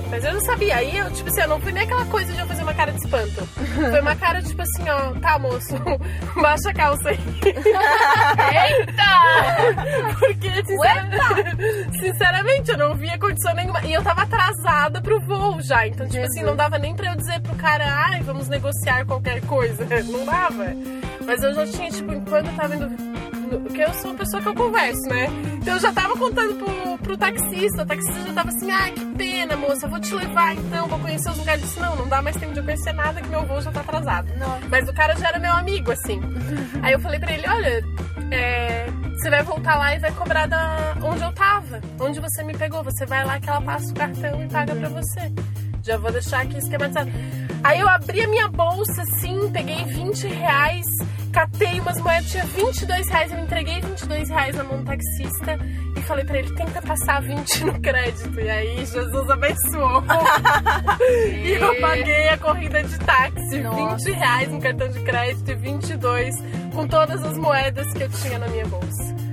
mas eu não sabia. Aí eu, tipo assim, eu não fui nem aquela coisa de eu fazer uma cara de espanto. Foi uma cara, tipo assim, ó, tá, moço, [laughs] baixa a calça aí. [laughs] Eita! Porque, sinceramente, sinceramente, eu não via condição nenhuma. E eu tava atrasada pro voo já. Então, tipo Jesus. assim, não dava nem pra eu dizer pro cara, ai, vamos negociar qualquer coisa. [laughs] Não dava. Mas eu já tinha, tipo, enquanto eu tava indo porque eu sou uma pessoa que eu converso, né? Então eu já tava contando pro, pro taxista, o taxista já tava assim, ah, que pena, moça, vou te levar então, vou conhecer os lugares. Eu disse, não, não dá mais tempo de eu conhecer nada que meu voo já tá atrasado. Não. Mas o cara já era meu amigo, assim. [laughs] Aí eu falei pra ele, olha, é, você vai voltar lá e vai cobrar da onde eu tava, onde você me pegou. Você vai lá que ela passa o cartão e paga pra você. Já vou deixar aqui esquematizado. Aí eu abri a minha bolsa assim, peguei 20 reais catei umas moedas, tinha 22 reais, eu entreguei 22 reais na mão do taxista e falei pra ele, tenta passar 20 no crédito. E aí Jesus abençoou. [laughs] e eu paguei a corrida de táxi, Nossa. 20 reais no cartão de crédito e 22 com todas as moedas que eu tinha na minha bolsa.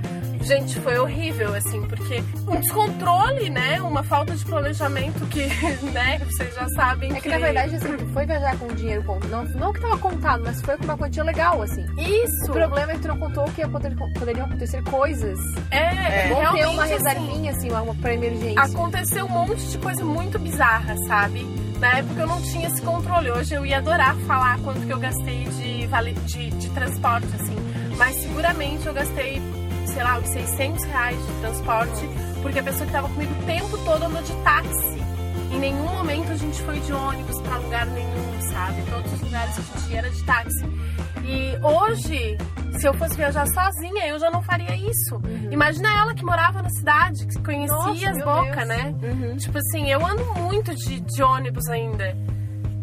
Gente, foi horrível, assim, porque um descontrole, né? Uma falta de planejamento que, [laughs] né, vocês já sabem. É que, que na verdade, assim, foi viajar com dinheiro contado. Não, não que tava contado, mas foi com uma quantia legal, assim. Isso! O problema é que tu não contou que poderiam acontecer coisas. É, é Bom ter uma reservinha, assim, uma, pra emergência. Aconteceu um monte de coisa muito bizarra, sabe? Na época eu não tinha esse controle. Hoje eu ia adorar falar quanto que eu gastei de, de, de transporte, assim. Mas seguramente eu gastei sei lá, uns 600 reais de transporte, porque a pessoa que estava comigo o tempo todo andou de táxi. Em nenhum momento a gente foi de ônibus para lugar nenhum, sabe? Todos os lugares que a gente ia era de táxi. E hoje, se eu fosse viajar sozinha, eu já não faria isso. Uhum. Imagina ela que morava na cidade, que conhecia Nossa, as bocas, né? Uhum. Tipo assim, eu ando muito de, de ônibus ainda.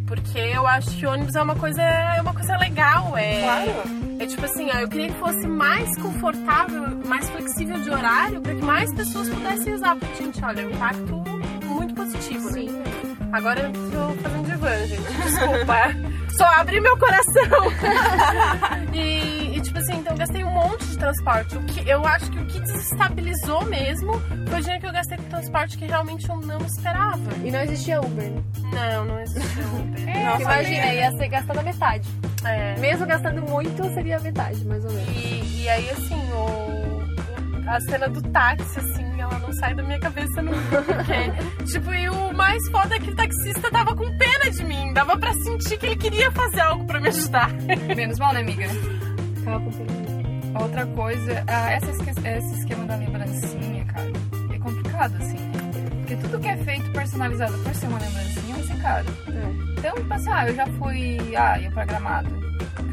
Porque eu acho que ônibus é uma coisa, é uma coisa legal. É... Claro É tipo assim, ó, eu queria que fosse mais confortável, mais flexível de horário, para que mais pessoas pudessem usar. Porque, gente, olha, é um impacto muito positivo, né? Agora eu tô fazendo divã, gente. Desculpa. [laughs] Só abri meu coração. [laughs] e, e, tipo assim, então eu gastei um monte de transporte. O que, eu acho que o que desestabilizou mesmo foi o dinheiro que eu gastei com transporte que realmente eu não esperava. E não existia Uber, né? Não, não existia Uber. [laughs] Nossa, imagina, ia ser gastando a metade. É. Mesmo gastando muito, seria a metade, mais ou menos. E, e aí, assim, o, a cena do táxi, assim, ela não sai da minha cabeça nunca. Porque, [laughs] tipo, e o mais foda é que o taxista tava com pena de mim. Dava pra sentir que ele queria fazer algo pra me ajudar. [laughs] Menos mal, né, amiga? Ficava com pena. Outra coisa, ah, essa esse esquema da lembrancinha, cara, é complicado, assim? Porque tudo que é feito personalizado por ser uma lembrancinha vai ser caro. É. Então, tipo assim, ah, eu já fui, ah, ia pra Gramado.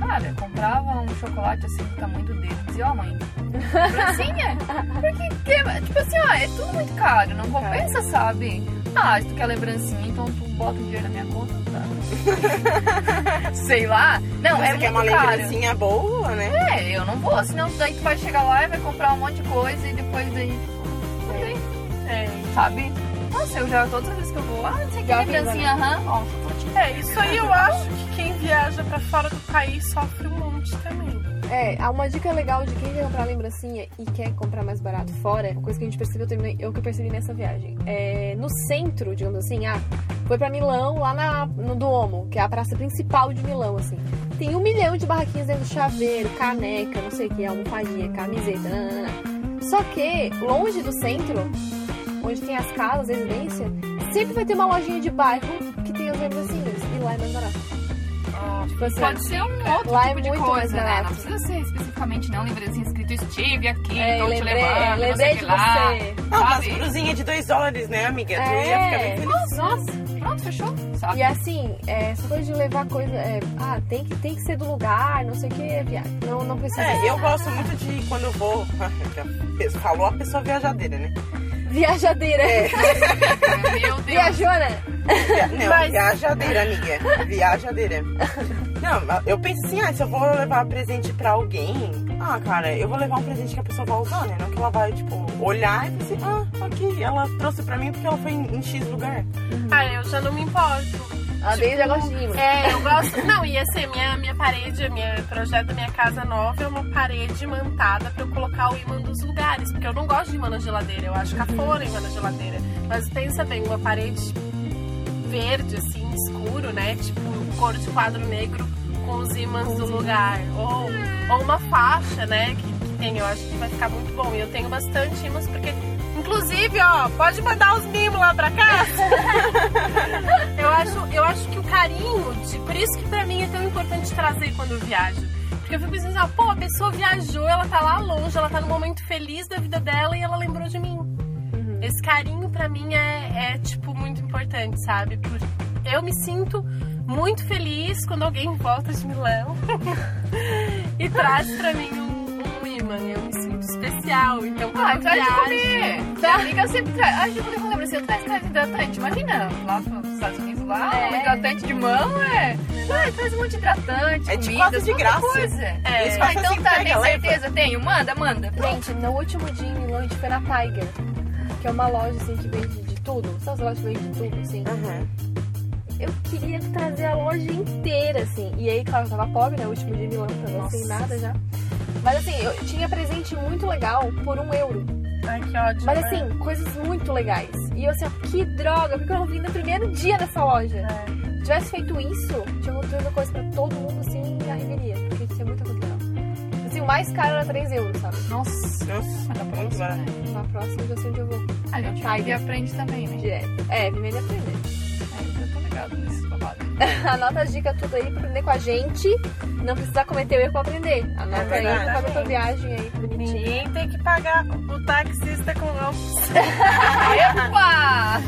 Cara, eu comprava um chocolate assim do tamanho do dedo e dizia, ó mãe, lembrancinha? Porque, que- tipo assim, ó, é tudo muito caro, não compensa, sabe? Ah, se tu quer lembrancinha, então tu bota o dinheiro na minha conta, tá? [laughs] Sei lá. Não, Você é quer muito uma caro. lembrancinha boa, né? É, eu não vou, senão daí tu vai chegar lá e vai comprar um monte de coisa e depois daí. Tem, É, sabe? Nossa, eu já todas as vezes que eu vou, ah, não sei que, lembrancinha, aham, ó. É, isso aí eu acho que quem viaja pra fora do país sofre um monte também. É, uma dica legal de quem quer comprar lembrancinha e quer comprar mais barato fora, uma coisa que a gente percebeu também, eu que percebi nessa viagem. É, no centro, digamos assim, ah, foi pra Milão, lá na, no Duomo, que é a praça principal de Milão, assim. Tem um milhão de barraquinhas dentro do chaveiro, caneca, não sei o que, almofadinha, camiseta, nananana. Só que, longe do centro, onde tem as casas, residência, sempre vai ter uma lojinha de bairro as lembrancinhas. E lá é mais barato. Tipo assim, Pode ser um outro Lá é tipo de muito coisa, né? Não precisa ser especificamente não, lembrancinha escrito estive aqui, É, tô te lembrei- levando, não sei lembrei o que de lá. você. Umas Sabe? cruzinhas de 2 dólares, né, amiga? Tu É. ia ficar bem feliz. Nossa, pronto, fechou. Sabe? E assim, é, essa coisa de levar coisa. é, ah, tem que, tem que ser do lugar, não sei o que, é viagem. Não, não precisa. É, eu gosto muito de quando eu vou. [laughs] Falou a pessoa viajadeira, né? Viajadeira. Meu Deus. Viajona. Via- Não, Mas- viajadeira, amiga. Viajadeira. Não, eu penso assim, ah, se eu vou levar presente pra alguém, ah, cara, eu vou levar um presente que a pessoa vai usar, né? Não que ela vai, tipo, olhar e dizer, ah, aqui, ela trouxe pra mim porque ela foi em, em X lugar. Ah, eu já não me importo. A Deise já gosta de imã. É, eu gosto. Não, ia ser minha, minha parede, minha projeto da minha casa nova é uma parede imantada pra eu colocar o imã dos lugares. Porque eu não gosto de imã na geladeira, eu acho cafona imã na geladeira. Mas pensa bem, uma parede verde, assim, escuro, né? Tipo, cor de quadro negro com os imãs do lugar. Ou, ou uma faixa, né? Que, que tem, eu acho que vai ficar muito bom. E eu tenho bastante imãs porque. Inclusive, ó, pode mandar os mimos lá pra casa. [laughs] Eu acho, eu acho que o carinho, de, por isso que pra mim é tão importante trazer quando eu viajo. Porque eu fico pensando, ah, pô, a pessoa viajou, ela tá lá longe, ela tá num momento feliz da vida dela e ela lembrou de mim. Esse carinho pra mim é, é, tipo, muito importante, sabe? Por- eu me sinto muito feliz quando alguém volta de Milão [laughs] e traz pra mim um, um imã. Eu me sinto especial. Então, Ah, eu traz de comer. Minha amiga sempre traz. Ah, de comer com lembrancinha, traz, traz hidratante. Imagina, lá nos Estados Unidos, lá, É. um hidratante de mão é. Ah, traz um monte de hidratante, É de comida, de graça. Coisa. É. Eles Ah, então assim, tá, pega, tem leva. certeza? Tenho. Manda, manda. Gente, no último dia em Milão a gente foi na Tiger, que é uma loja assim que vende de tudo. Sabe as lojas que vendem de tudo, assim? Aham. Eu queria trazer a loja inteira, assim. E aí, claro, eu tava pobre, né? O último dia em Milão, tava sem nada já. Mas assim, eu tinha presente muito legal por um euro. Ai, que ódio. Mas né? assim, coisas muito legais. E eu assim, ó, que droga, porque eu não vim no primeiro dia dessa loja. É. Se tivesse feito isso, tinha outra coisa pra todo mundo, assim, e arreveria. Porque tinha muita coisa legal. Assim, o mais caro era 3 euros, sabe? Nossa. Nossa, na próxima, barato. né? Na próxima eu já sei onde eu vou. A gente vive e aprende também, né? Direto. É, viver e aprender. Ligado nesses babados. [laughs] Anota as dicas tudo aí pra aprender com a gente. Não precisar cometer o erro pra aprender. Anota É aí verdade. pra fazer a tua viagem aí, bonitinha. Ninguém tem que pagar o taxista com almoço. [laughs] Epa!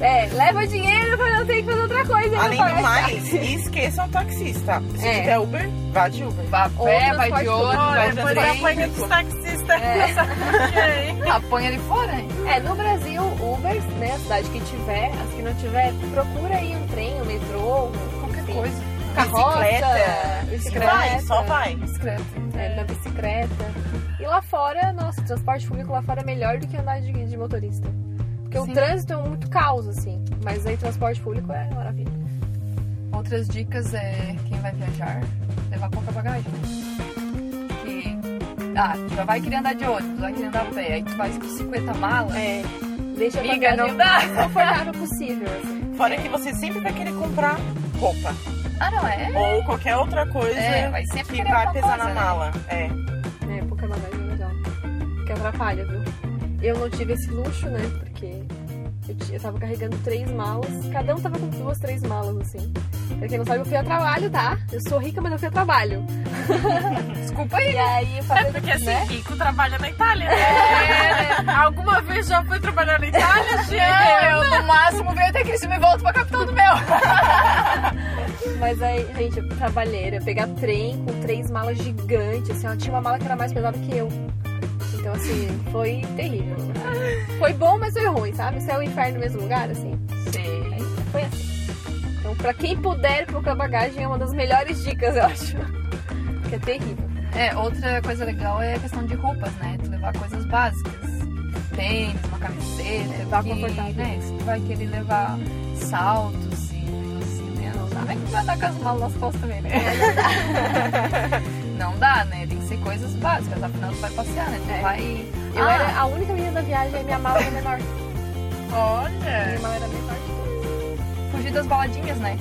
É, leva o dinheiro pra não ter que fazer outra coisa. não Além do mais, esqueçam o taxista. Se É. tiver Uber, vá de Uber. Vai a pé, vai de ônibus, vai de depois trem. apanha dos taxistas. É. [laughs] [laughs] Apanha ali fora, hein? É, no Brasil, Uber, né, a cidade que tiver, as que não tiver, procura aí um trem, um metrô, Qualquer coisa. carroça, Bicicleta. bicicleta. Vai, só vai. Discreto. É, na bicicleta. E lá fora, nossa, o transporte público lá fora é melhor do que andar de, de motorista. Porque Sim. o trânsito é muito caos, assim. Mas aí transporte público é maravilha. Outras dicas é quem vai viajar, levar pouca bagagem. Que, ah, tu já vai querer andar de ônibus, vai querer andar a pé, aí tu faz com 50 malas. É. Deixa a Amiga, viagem não dá. mais confortável possível, assim. Fora que você sempre vai querer comprar roupa. Ah, não é? Ou qualquer outra coisa É, vai sempre que vai pesar coisa, na né? mala. É. É, pouca bagagem é legal. Que atrapalha, viu? Eu não tive esse luxo, né? Porque eu, eu tava carregando três malas. Cada um tava com duas, três malas, assim. Pra quem não sabe, eu fui a trabalho, tá? Eu sou rica, mas eu fui a trabalho. [laughs] Desculpa aí. E aí eu falei, É porque assim, né? rico trabalha na Itália. né? [laughs] Alguma vez já foi trabalhar na Itália, [laughs] Gia? Eu, no máximo, venho até Criciúma e volto pra capital do meu. Mas aí, gente, eu trabalhei, eu pegar trem com três malas gigantes, assim, ó, tinha uma mala que era mais pesada que eu. Então, assim, foi terrível. Foi bom, mas foi ruim, sabe? É o inferno no mesmo lugar, assim. Sei. Foi assim. Então, pra quem puder colocar bagagem, é uma das melhores dicas, eu acho. Porque é terrível. É, outra coisa legal é a questão de roupas, né? Tu levar coisas básicas. Tênis, uma camiseta. Levar porque, confortável. Né, se tu vai querer levar saltos e assim, né? Não. Como é que tu vai andar com as malas nas costas também, né? [laughs] Não dá, né? Tem que ser coisas básicas, afinal tu vai passear, né? Tu É. vai. Eu Ah, era a única menina da viagem e minha mala era menor. Olha. Minha mala era menor. fugir das baladinhas, né?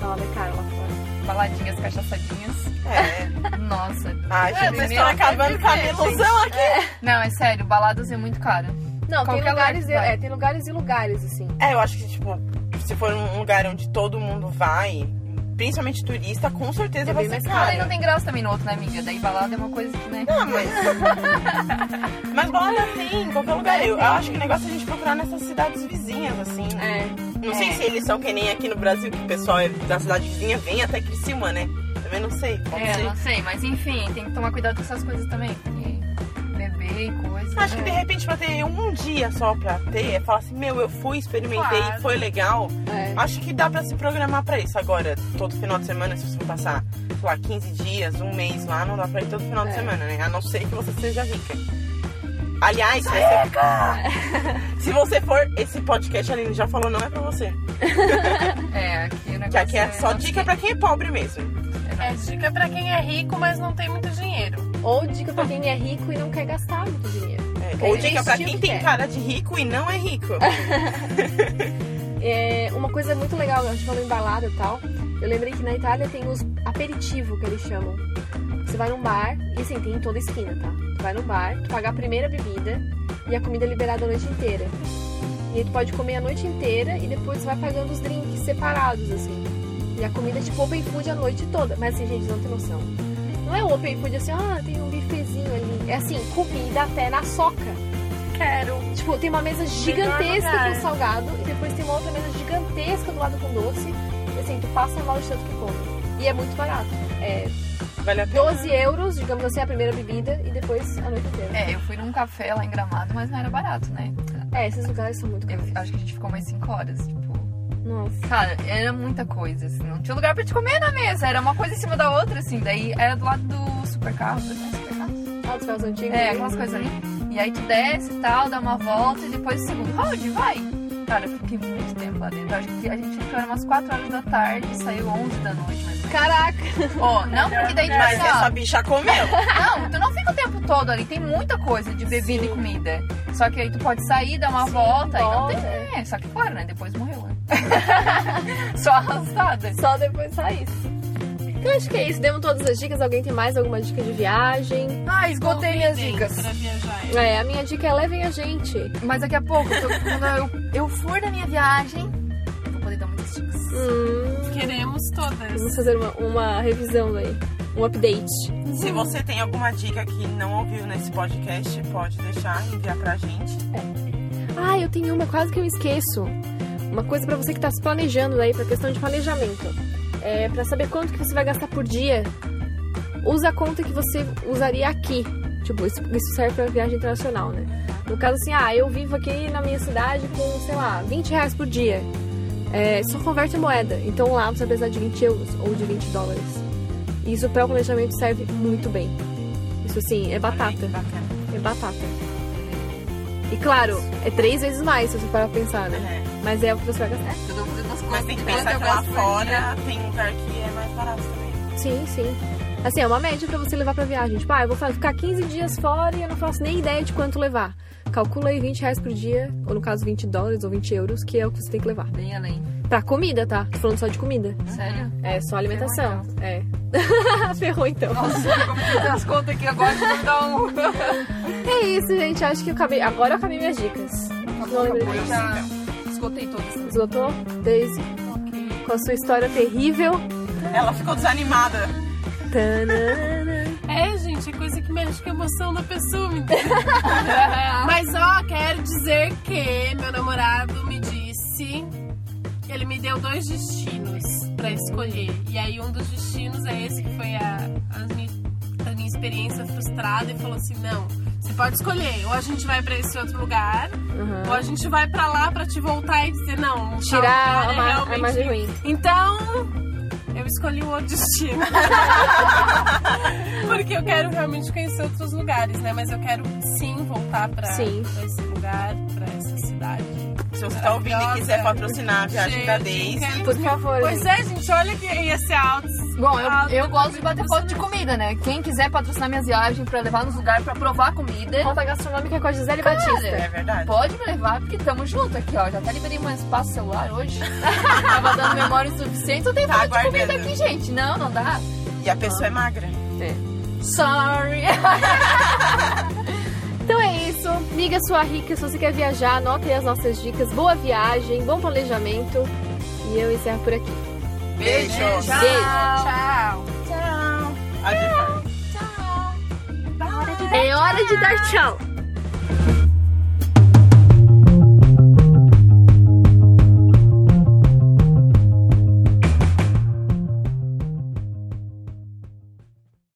Mala é cara lá fora. Baladinhas, cachaçadinhas. É. Nossa. Ai, É, gente, mas vocês estão acabando com a minha gente. ilusão aqui. Não, é sério, baladas é muito caro. Não, tem lugares, lugar é, tem lugares e lugares, assim. É, eu acho que, tipo, se for um lugar onde todo mundo vai, principalmente turista, com certeza É vai ser mais Ah, caro. daí não tem graça também no outro, né, amiga? Daí balada é uma coisa que, né? Não, mas. [laughs] mas balada tem em qualquer lugar. Eu, eu acho que o negócio é a gente procurar nessas cidades vizinhas, assim. É. Não sei É. se eles são que nem aqui no Brasil, que o pessoal é da cidade vizinha vem até Criciúma, né? Também não sei, pode É, ser. não sei, mas enfim, tem que tomar cuidado com essas coisas também. E coisa. Acho que de é. repente pra ter um dia só pra ter, é falar assim, meu, eu fui, experimentei, Claro. foi legal. É. Acho que dá pra se programar pra isso. Agora, todo final de semana, se você for passar, sei lá, 15 dias, um mês lá, não dá pra ir todo final de É. semana, né? A não ser que você seja rica. Aliás, se você... [laughs] se você for, esse podcast, a Aline já falou, não é pra você. [laughs] É, aqui o negócio Que aqui é só não dica pra quem é pobre mesmo. É dica pra quem é rico, mas não tem muito dinheiro. Ou dica pra quem é rico e não quer gastar muito dinheiro. É, Ou dica pra quem que tem é. cara de rico e não é rico. [laughs] É, uma coisa muito legal, a gente falou em balada e tal. Eu lembrei que na Itália tem os aperitivo que eles chamam. Você vai num bar, e assim, tem em toda esquina, tá? Tu vai num bar, tu paga a primeira bebida e a comida é liberada a noite inteira. E aí tu pode comer a noite inteira e depois vai pagando os drinks separados, assim. E a comida é tipo open food a noite toda. Mas assim, gente, não tem noção. Não é open food assim, ah, tem um bifezinho ali. É assim, comida até na soca. Quero. Tipo, tem uma mesa gigantesca com salgado e depois tem uma outra mesa gigantesca do lado com doce. E assim, tu passa mal de tanto que come. E é muito barato. É Vale a pena. 12 euros, digamos assim, a primeira bebida e depois a noite inteira. É, eu fui num café lá em Gramado, mas não era barato, né? É, esses lugares são muito Eu caros. acho que a gente ficou mais 5 horas, tipo. Nossa. Cara, era muita coisa, assim. Não tinha lugar pra te comer na mesa. Era uma coisa em cima da outra, assim. Daí era do lado do supercarro, né? Supercarro. Ah, dos carros antigos. É, aquelas coisas ali. E aí tu desce e tal, dá uma volta e depois o segundo round, vai. Cara, eu fiquei muito tempo lá dentro. Acho que a gente entrou umas 4 horas da tarde e saiu 11 da noite, menos. Caraca! Ó, não porque daí, tipo Mas assim, essa bicha comeu. Não, tu não fica o tempo todo ali, tem muita coisa de bebida e comida. Só que aí tu pode sair, dar uma Sim, volta e não tem. É, só que claro, né? Depois morreu, né? [laughs] Só arrastada. Só depois sair. Então acho que é isso. Demos todas as dicas. Alguém tem mais alguma dica de viagem? Ah, esgotei minhas dicas. Pra viajar. É, a minha dica é levem a gente. Mas daqui a pouco, eu- quando eu, eu for na minha viagem, eu vou poder dar muitas dicas. Hum, Queremos todas. vamos fazer uma, uma revisão aí. Um update. Se você tem alguma dica que não ouviu nesse podcast, pode deixar, enviar pra gente. Ah, eu tenho uma, quase que eu esqueço. Uma coisa pra você que tá se planejando aí, pra questão de planejamento. É, pra saber quanto que você vai gastar por dia, usa a conta que você usaria aqui. Tipo, isso, isso serve pra viagem internacional, né? No caso assim, ah, eu vivo aqui na minha cidade com, sei lá, 20 reais por dia. É, só converte a moeda. Então lá você vai precisar de 20 euros ou de 20 dólares. E isso para o planejamento serve muito bem. Isso assim, é batata. É batata. E claro, é três vezes mais se você parar pra pensar, né? É. Mas é o que você vai gastar. Eu tô fazendo as Mas coisas tem que pensar que eu lá fora tem lugar que é mais barato também. Sim, sim. Assim, é uma média pra você levar pra viagem. Tipo, ah, eu vou ficar 15 dias fora e eu não faço nem ideia de quanto levar. Calcula aí 20 reais por dia, ou no caso 20 dólares ou 20 euros, que é o que você tem que levar. Bem além. Pra comida, tá? Tô falando só de comida. Sério? É, só alimentação. É. [laughs] Ferrou então. Nossa, como que eu tenho as contas aqui agora? Um. É isso, gente. Acho que eu acabei. Agora eu acabei minhas dicas. Não lembro Eu mais. já esgotei todas. Esgotou? Daisy? Com a sua história terrível. Ela ficou desanimada. Tanana. É, gente, é coisa que mexe com a emoção da pessoa, me? [laughs] Mas, ó, quero dizer que meu namorado me disse. Ele me deu dois destinos pra escolher. E aí, um dos destinos é esse que foi a, a, minha, a minha experiência frustrada. E falou assim: não, você pode escolher. Ou a gente vai pra esse outro lugar, Uhum. ou a gente vai pra lá pra te voltar e dizer: não, tal Tirar lugar a, é ma- a realmente imagem ruim. então, eu escolhi o outro destino. [laughs] Porque eu quero realmente conhecer outros lugares, né? Mas eu quero sim voltar pra, Sim. pra esse lugar, pra essa cidade. Se você tá ouvindo e quiser patrocinar a viagem da Daisy, Por favor. Pois é, gente, olha que ia ser alto. Bom, eu, alto eu gosto de bater foto de comida, né? Quem quiser patrocinar minhas viagens pra levar nos lugares pra provar comida, Rota gastronômica com a Gisele Cara, Batista. é verdade. pode me levar, porque tamo junto aqui, ó. Já até liberei meu espaço celular hoje. [laughs] Tava dando memória o suficiente, eu tenho Tá foto de comida aqui, gente. Não, não dá. E a pessoa é magra. Sorry. [laughs] Então é isso. Miga sua rica. Se você quer viajar, anote aí as nossas dicas. Boa viagem, bom planejamento. E eu encerro por aqui. Beijo. Tchau. Tchau. Tchau. Adiós. É hora de dar tchau.